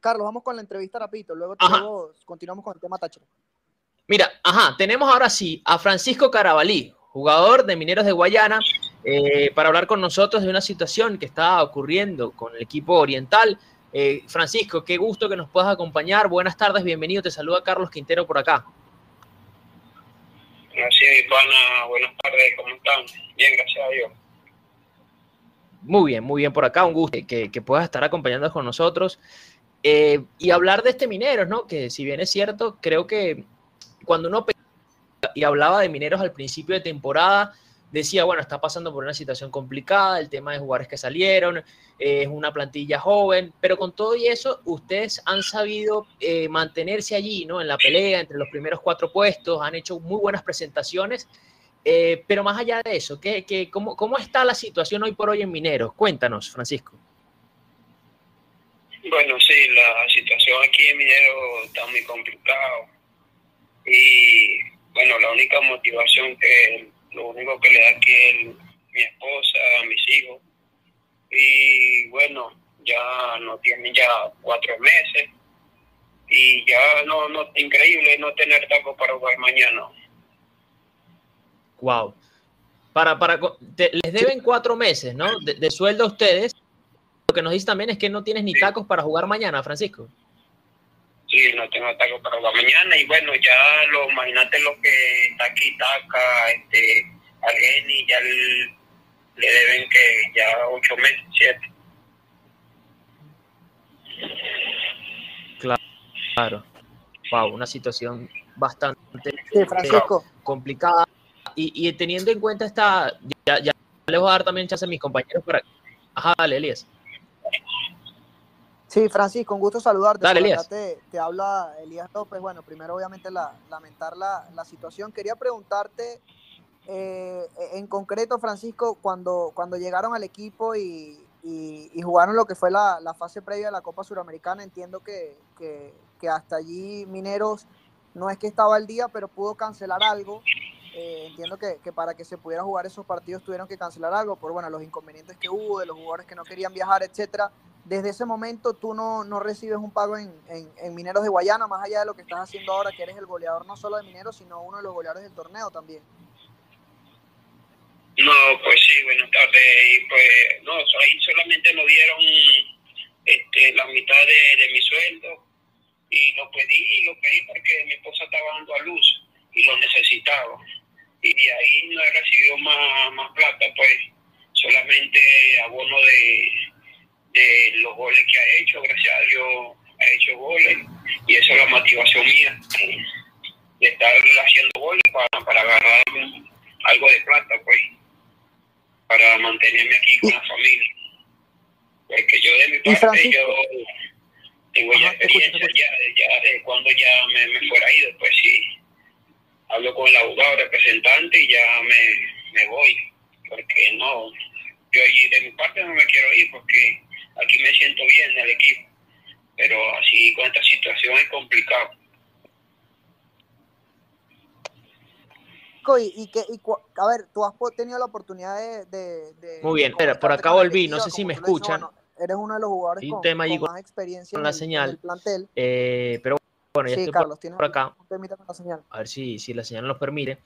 Carlos, vamos con la entrevista rapidito, luego, luego continuamos con el tema Táchira. Mira, ajá, tenemos ahora sí a Francisco Carabalí, jugador de Mineros de Guayana, eh, para hablar con nosotros de una situación que está ocurriendo con el equipo oriental. Eh, Francisco, qué gusto que nos puedas acompañar. Buenas tardes, bienvenido. Te saluda Carlos Quintero por acá. Gracias, pana. Buenas tardes, ¿cómo están? Bien, gracias a Dios. Muy bien, muy bien por acá. Un gusto que, que puedas estar acompañándonos con nosotros. Eh, y hablar de este Mineros, ¿no? Que si bien es cierto, creo que cuando uno y hablaba de mineros al principio de temporada, decía, bueno, está pasando por una situación complicada, el tema de jugadores que salieron, es una plantilla joven, pero con todo y eso, ustedes han sabido eh, mantenerse allí, ¿no? En la pelea, entre los primeros cuatro puestos, han hecho muy buenas presentaciones, eh, pero más allá de eso, ¿qué, qué, cómo, ¿cómo está la situación hoy por hoy en Mineros? Cuéntanos, Francisco. Bueno, sí, la situación aquí en Mineros está muy complicada y bueno, la única motivación que, lo único que le da aquí es mi esposa, mis hijos. Y bueno, ya no tienen ya cuatro meses. Y ya no, no, increíble no tener taco para jugar mañana. Wow. Para, para, les deben cuatro meses, ¿no? De, de, sueldo a ustedes. Lo que nos dice también es que no tienes ni tacos para jugar mañana, Francisco. Sí, no tengo taco para la mañana y bueno, ya lo imagínate lo que está aquí, Taca, este, Geni, ya le deben que ya ocho meses, siete. Claro. Wow, una situación bastante Francisco. complicada. Y, y, teniendo en cuenta esta, ya, ya les voy a dar también chance a mis compañeros para... Ajá, dale, Elías. Sí, Francisco, un gusto saludarte. Dale, Elías. Te, te, habla Elías López. Bueno, primero obviamente la, lamentar la, la, situación. Quería preguntarte eh, en concreto, Francisco, cuando, cuando llegaron al equipo y, y, y jugaron lo que fue la, la, fase previa de la Copa Suramericana, entiendo que, que, que, hasta allí Mineros no es que estaba al día, pero pudo cancelar algo. Eh, entiendo que, que, para que se pudiera jugar esos partidos tuvieron que cancelar algo por bueno, los inconvenientes que hubo, de los jugadores que no querían viajar, etcétera desde ese momento tú no, no recibes un pago en, en, Mineros de Guayana, más allá de lo que estás haciendo ahora, que eres el goleador no solo de Mineros, sino uno de los goleadores del torneo también. No, pues sí, buenas tardes. Y pues, no, ahí solamente nos dieron este, la mitad de, de mi sueldo y lo pedí, lo pedí porque mi esposa estaba dando a luz y lo necesitaba. Y de ahí no he recibido más, más plata, pues solamente abono de de los goles que ha hecho, gracias a Dios ha hecho goles y esa es la motivación mía de estar haciendo goles para, para agarrar algo de plata pues para mantenerme aquí con la familia. Porque yo de mi parte yo tengo ya experiencia ya, ya de cuando ya me, me fuera ido pues sí hablo con el abogado representante y ya me, me voy porque no yo allí de mi parte no me quiero ir porque aquí me siento bien en el equipo, pero así con esta situación es complicado. Y, y que, y, a ver, tú has tenido la oportunidad de... de, de Muy bien, pero por acá volví, no sé si me escuchan. Bueno, eres uno de los jugadores con, tema con más experiencia con la en, señal. en el plantel. Eh, pero bueno, ya sí, estoy Carlos, por, por acá. La señal. A ver si, si la señal nos permite.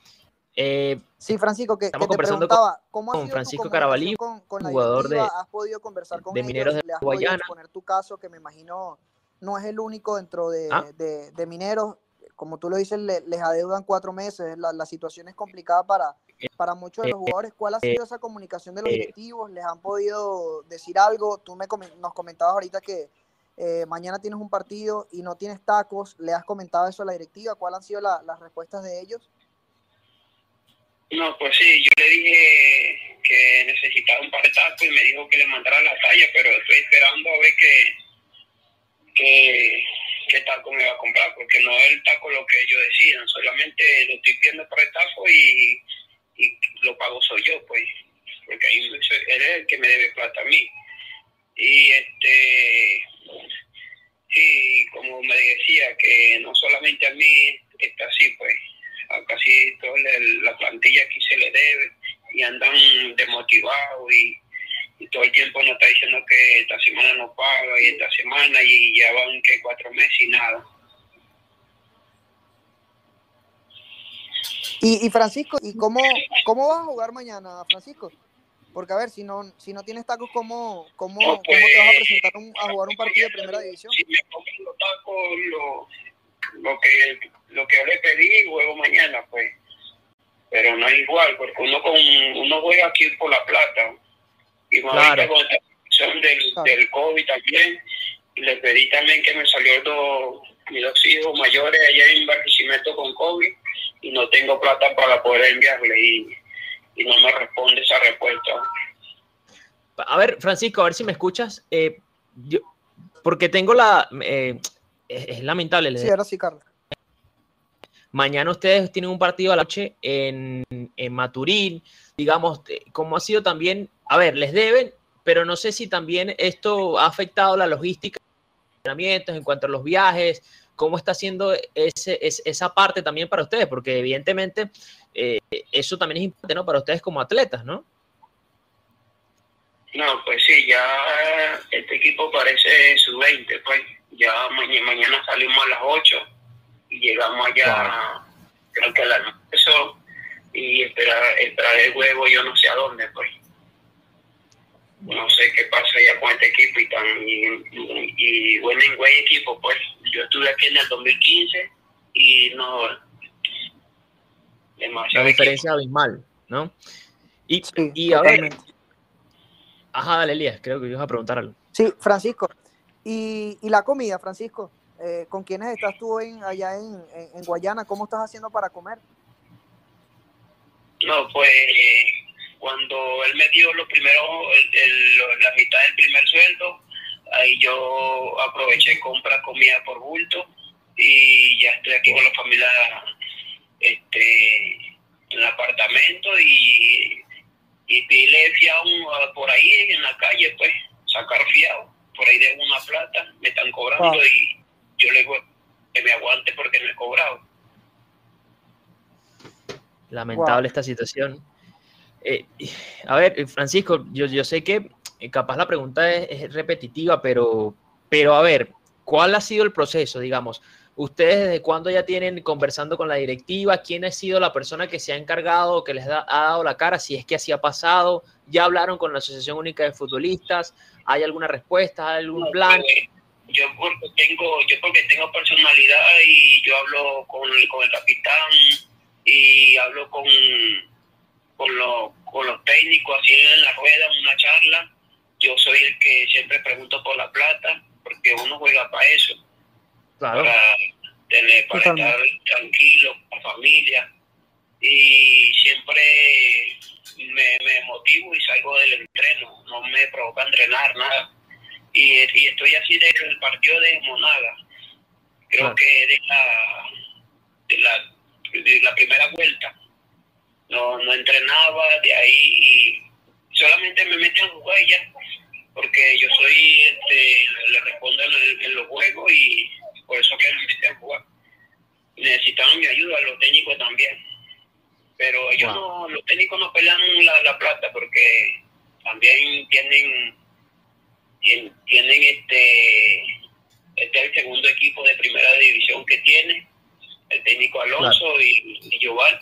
Eh, sí, Francisco, que, estamos que te conversando preguntaba, ¿cómo con Francisco Carabalí, con, con jugador de, ¿Has podido conversar con de ellos? Mineros de ¿Le has Guayana? podido exponer tu caso, que me imagino no es el único dentro de, ¿Ah? de, de Mineros? Como tú lo dices, le, les adeudan cuatro meses, la, la, situación es complicada para, para muchos de los jugadores. ¿Cuál ha sido esa comunicación de los directivos? ¿Les han podido decir algo? Tú me, nos comentabas ahorita que eh, mañana tienes un partido y no tienes tacos. ¿Le has comentado eso a la directiva? ¿Cuáles han sido la, las respuestas de ellos? No, pues sí, yo le dije que necesitaba un par de tacos y me dijo que le mandara la talla, pero estoy esperando a ver qué, qué, qué taco me va a comprar, porque no es el taco lo que ellos decidan, solamente lo estoy pidiendo por el taco y, y lo pago soy yo, pues, porque ahí él es el que me debe plata a mí. Y este, sí, como me que no solamente a mí está así, pues, a casi toda la plantilla aquí se le debe y andan desmotivados y, y todo el tiempo nos está diciendo que esta semana no paga y esta semana y ya van que cuatro meses y nada. Y, y Francisco, ¿y cómo, cómo vas a jugar mañana, Francisco? Porque a ver, si no, si no tienes tacos, ¿cómo, cómo, No, cómo te vas a pues, presentar un- a jugar un partido de primera división? Si me compran los tacos, lo, lo, que, lo que yo le pedí, juego mañana, pues. Pero no es igual, porque uno con uno juega aquí por La Plata. Y más Claro. ahorita con esta situación del, Claro. del COVID también, y le pedí también que me salió dos, mis dos hijos mayores allá en Barquisimeto con COVID, y no tengo plata para poder enviarle, y, y no me responde esa respuesta. A ver, Francisco, a ver si me escuchas. eh, yo- porque tengo la... eh, es, es lamentable. les Sí, ahora sí, Carlos. Mañana ustedes tienen un partido a la noche en, en Maturín. Digamos, eh, ¿cómo ha sido también? A ver, les deben, pero no sé si también esto ha afectado la logística de los entrenamientos en cuanto a los viajes. ¿Cómo está haciendo ese, es- esa parte también para ustedes? Porque evidentemente eh, eso también es importante ¿no? para ustedes como atletas, ¿no? No, pues sí, ya este equipo parece su 20, pues ya mañana, mañana salimos a las 8 y llegamos allá, creo que al almuerzo y esperar, esperar el huevo yo no sé a dónde, pues. No sé qué pasa ya con este equipo y tan y, y, y buen, buen equipo, pues. Yo estuve aquí en el 2015 y no... La Demasiado diferencia es abismal, ¿no? Y, Sí, y a ver, ajá, dale, Elías, creo que ibas a preguntar algo. Sí, Francisco. Y, y la comida, Francisco. Eh, ¿Con quiénes estás tú en, allá en, en, Guayana? ¿Cómo estás haciendo para comer? No, pues cuando él me dio lo primero, el- la mitad del primer sueldo, ahí yo aproveché y comprar comida por bulto y ya estoy aquí con la familia este, en el apartamento y, y pile fiado uh, por ahí en la calle, pues, sacar fiado. Por ahí de una plata, me están cobrando Ah. y yo le digo que me aguante porque me he cobrado. Lamentable Wow. esta situación. Eh, a ver, Francisco, yo, yo sé que eh, capaz la pregunta es, es repetitiva, pero, pero a ver, ¿cuál ha sido el proceso? Digamos, ¿ustedes desde cuándo ya tienen conversando con la directiva? ¿Quién ha sido la persona que se ha encargado, que les da- ha dado la cara? Si es que así ha pasado, ¿ya hablaron con la Asociación Única de Futbolistas? ¿Hay alguna respuesta? ¿Hay algún plan? pues, yo porque tengo yo porque tengo personalidad y yo hablo con, el- con el capitán y hablo con con los, con los técnicos así en la rueda en una charla yo soy el que siempre pregunto por la plata porque uno juega para eso Claro, para tener para estar tranquilo con la familia. Y siempre me, me motivo y salgo del entreno. No me provoca entrenar nada. Y, y estoy así desde el partido de Monaga. Creo Claro. que de la, de la de la primera vuelta. No no entrenaba de ahí y solamente me meten a jugar y ya. Porque yo soy este le respondo en, en los juegos y por eso que a jugar necesitaban mi ayuda los técnicos también. Pero ellos Wow. no los técnicos no pelean la, la plata porque también tienen tienen, tienen este este es el segundo equipo de primera división que tiene el técnico Alonso y, y Yoval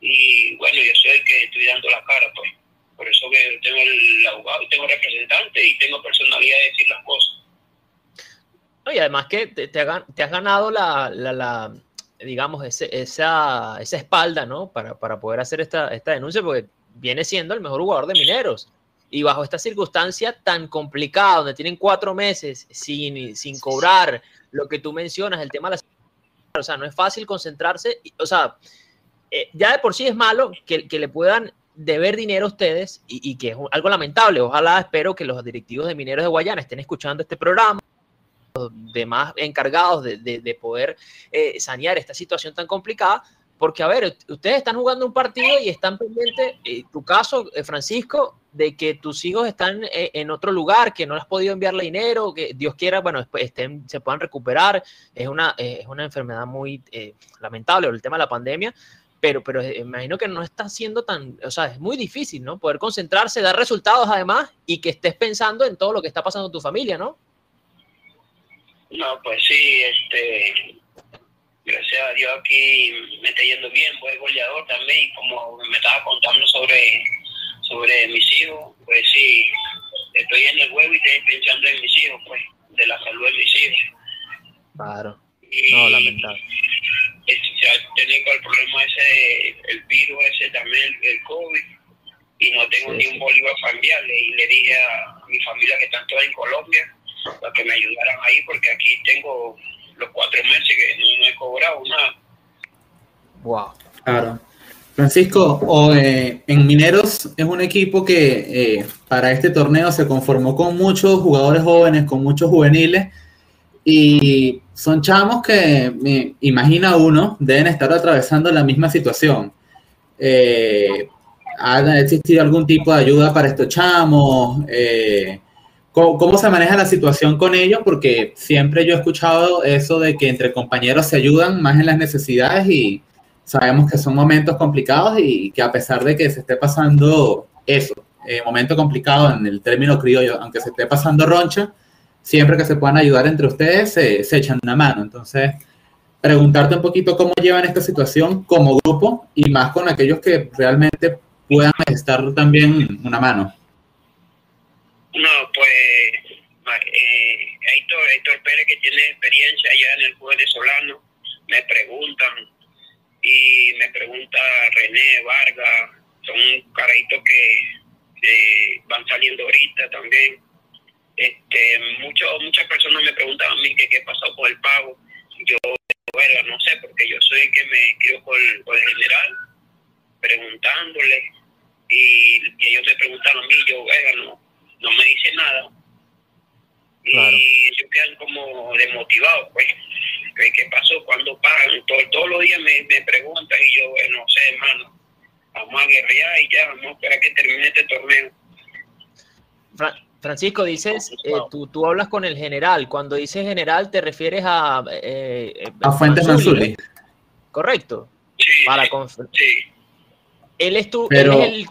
y bueno yo soy el que estoy dando la cara pues. Por eso que tengo el abogado tengo representante y tengo personalidad de decir las cosas No, y además que te, te has ganado la, la- la, digamos, ese- esa, esa espalda, ¿no? Para, para poder hacer esta, esta denuncia, porque viene siendo el mejor jugador de Mineros. Y bajo esta circunstancia tan complicada, donde tienen cuatro meses sin, sin cobrar lo que tú mencionas, el tema de la... O sea, no es fácil concentrarse. y- O sea, eh, ya de por sí es malo que, que le puedan deber dinero a ustedes y, y que es algo lamentable. Ojalá espero que los directivos de Mineros de Guayana estén escuchando este programa demás encargados de, de- de poder eh, sanear esta situación tan complicada, porque a ver, ustedes están jugando un partido y están pendientes, eh, tu caso, eh, Francisco, de que tus hijos están eh, en otro lugar, que no has podido enviarle dinero, que Dios quiera, bueno, estén, se puedan recuperar, es una, eh, es una enfermedad muy eh, lamentable, el tema de la pandemia, pero, pero imagino que no está siendo tan, o sea, es muy difícil, ¿no? Poder concentrarse, dar resultados además y que estés pensando en todo lo que está pasando en tu familia, ¿no? No, pues sí, este, gracias a Dios aquí me está yendo bien, voy goleador también y como me estaba contando sobre, sobre mis hijos, pues sí, estoy en el huevo y estoy pensando en mis hijos, pues, de la salud de mis hijos. Claro. no, lamentable. Tengo el problema ese, el virus ese también, el COVID, y no tengo ni un bolívar familiar. Y le dije a mi familia que están todas en Colombia para que me ayudaran ahí, porque aquí tengo los cuatro meses que no, he cobrado nada. Wow. Claro. Francisco, o, eh, en Mineros es un equipo que eh, para este torneo se conformó con muchos jugadores jóvenes, con muchos juveniles, y son chamos que, me imagina uno, deben estar atravesando la misma situación. Eh, ¿Ha existido algún tipo de ayuda para estos chamos? Eh, ¿cómo, se maneja la situación con ellos? Porque siempre yo he escuchado eso de que entre compañeros se ayudan más en las necesidades y sabemos que son momentos complicados y que a pesar de que se esté pasando eso, eh, momento complicado en el término criollo, aunque se esté pasando roncha, siempre que se puedan ayudar entre ustedes, se, echan una mano. Entonces, preguntarte un poquito cómo llevan esta situación como grupo y más con aquellos que realmente puedan estar también una mano. No, pues eh, Héctor, Pérez, que tiene experiencia allá en el juego venezolano, me preguntan y me pregunta René Vargas, son carajitos que van saliendo ahorita también este, mucho, muchas personas me preguntaban a mí que qué pasó con el pago. Yo, bueno, no sé, porque yo soy el que me quedo con, el general, preguntándole, y, ellos me preguntaron a mí, yo, bueno, no, no me dice nada. Y ellos quedan como desmotivados, pues, ¿qué, pasó? ¿Cuándo pagan? todos los días me, me preguntan y yo, bueno, no sé, hermano, vamos a guerrear y ya, vamos a esperar que termine este torneo. Francisco, dices, eh, tú, tú hablas con el general. Cuando dices general, te refieres a. Eh, eh, a Fuentes Mansuri. Correcto. Sí. Para sí. Él es tu. Él es el...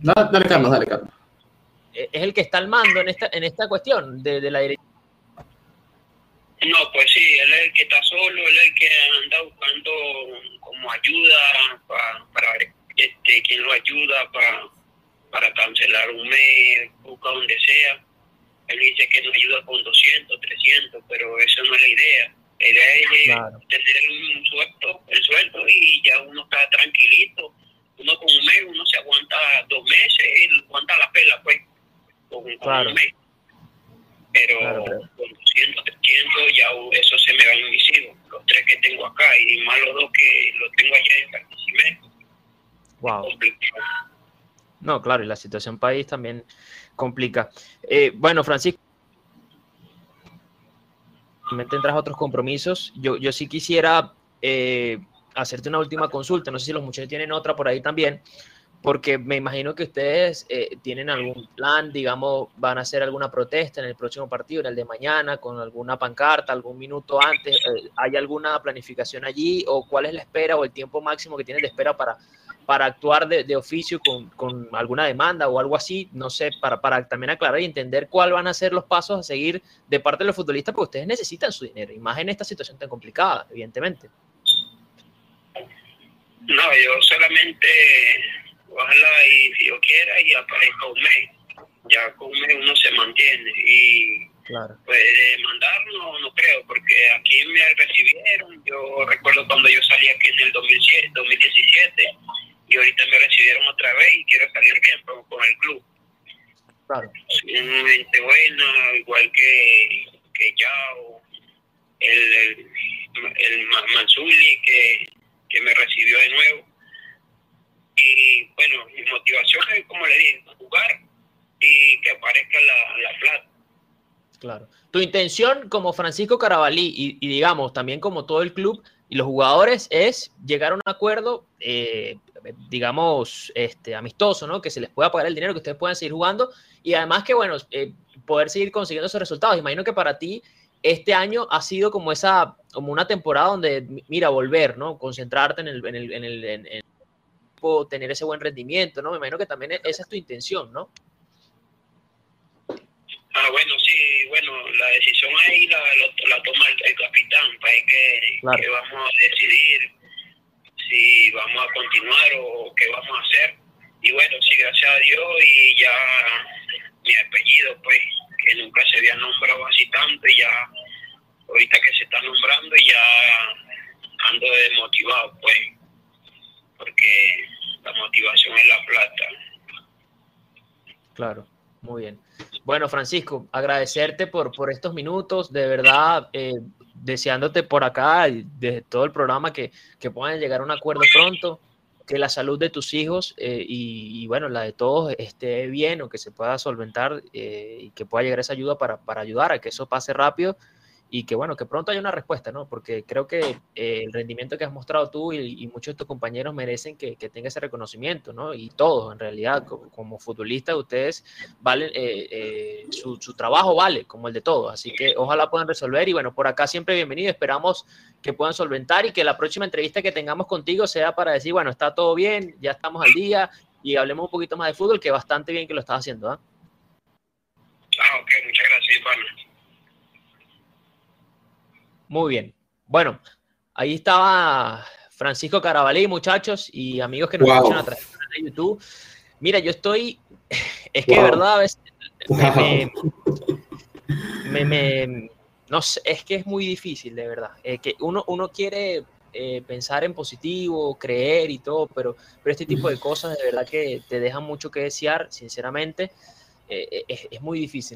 dale, Carlos, dale, Carlos. Es el que está al mando en esta, en esta cuestión de, de la dirección. No, pues sí, él es el que está solo, él es el que anda buscando como ayuda para, para este, quien lo ayuda para para cancelar un mes, busca donde sea. Él dice que nos ayuda con 200, 300, pero eso no es la idea. La idea es tener un sueldo, el sueldo y ya uno está tranquilito. Uno con un mes, uno se aguanta dos meses, y aguanta la pela, pues, con, un mes. Pero con 200, 300 ya eso se me va en mis hijos, los tres que tengo acá y más los dos que los tengo allá en Barquisimeto. Wow. No, claro, y la situación país también complica. Eh, bueno, Francisco, tendrás otros compromisos. Yo, yo sí quisiera eh, hacerte una última consulta. No sé si los muchachos tienen otra por ahí también, porque me imagino que ustedes eh, tienen algún plan, digamos, van a hacer alguna protesta en el próximo partido, en el de mañana, con alguna pancarta, algún minuto antes. ¿Hay alguna planificación allí o cuál es la espera o el tiempo máximo que tienen de espera para para actuar de, de oficio con, con, alguna demanda o algo así, no sé, para, para también aclarar y entender cuáles van a ser los pasos a seguir de parte de los futbolistas, porque ustedes necesitan su dinero, y más en esta situación tan complicada, evidentemente. No, yo solamente, ojalá y si yo quiera y aparezca un mes, ya con un mes uno se mantiene y Claro. Pues mandarlo no creo, porque aquí me recibieron. Yo recuerdo cuando yo salí aquí en el 2007, 2017 y ahorita me recibieron otra vez y quiero salir bien con, el club. Claro. Gente buena, igual que, que Yao, el, el, el Mansuli que, que me recibió de nuevo. Y bueno, mi motivación es, como le dije, jugar y que aparezca la, la plata. Claro. Tu intención como Francisco Carabalí y, digamos también como todo el club y los jugadores es llegar a un acuerdo eh, digamos, este, amistoso, ¿no? Que se les pueda pagar el dinero, que ustedes puedan seguir jugando y además que, bueno, eh, poder seguir consiguiendo esos resultados. Imagino que para ti este año ha sido como esa, como una temporada donde, mira, volver, ¿no? Concentrarte en el, el tener ese buen rendimiento, ¿no? Me imagino que también esa es tu intención, ¿no? Ah, bueno, sí, bueno, la decisión ahí la, la toma el, capitán, para que, que vamos a decidir si vamos a continuar o qué vamos a hacer. Y bueno, sí, gracias a Dios y ya mi apellido, pues, que nunca se había nombrado así tanto y ya ahorita que se está nombrando y ya ando desmotivado, pues, la motivación es la plata. Claro, muy bien. Bueno, Francisco, agradecerte por, por estos minutos, de verdad, eh, deseándote por acá, desde todo el programa, que, que puedan llegar a un acuerdo pronto, que la salud de tus hijos eh, y, bueno, la de todos esté bien o que se pueda solventar eh, y que pueda llegar esa ayuda para, para ayudar a que eso pase rápido y que bueno, que pronto haya una respuesta, ¿no? Porque creo que eh, el rendimiento que has mostrado tú y, muchos de tus compañeros merecen que, que, tenga ese reconocimiento, ¿no? Y todos, en realidad, como, futbolistas, ustedes valen, eh, eh, su, trabajo vale como el de todos, así que ojalá puedan resolver y bueno, por acá siempre bienvenido, esperamos que puedan solventar y que la próxima entrevista que tengamos contigo sea para decir, bueno, está todo bien, ya estamos al día y hablemos un poquito más de fútbol, que bastante bien que lo estás haciendo, ¿ah? Ah, ok, muchas gracias, Iván. Muy bien. Bueno, ahí estaba Francisco Carabalí, muchachos y amigos que nos escuchan a través de YouTube. Mira, yo estoy, es que de verdad a veces me, no sé, es que es muy difícil, de verdad. Eh, que uno, uno quiere eh, pensar en positivo, creer y todo, pero, pero este tipo de cosas de verdad que te dejan mucho que desear, sinceramente, eh, es, es muy difícil, ¿no?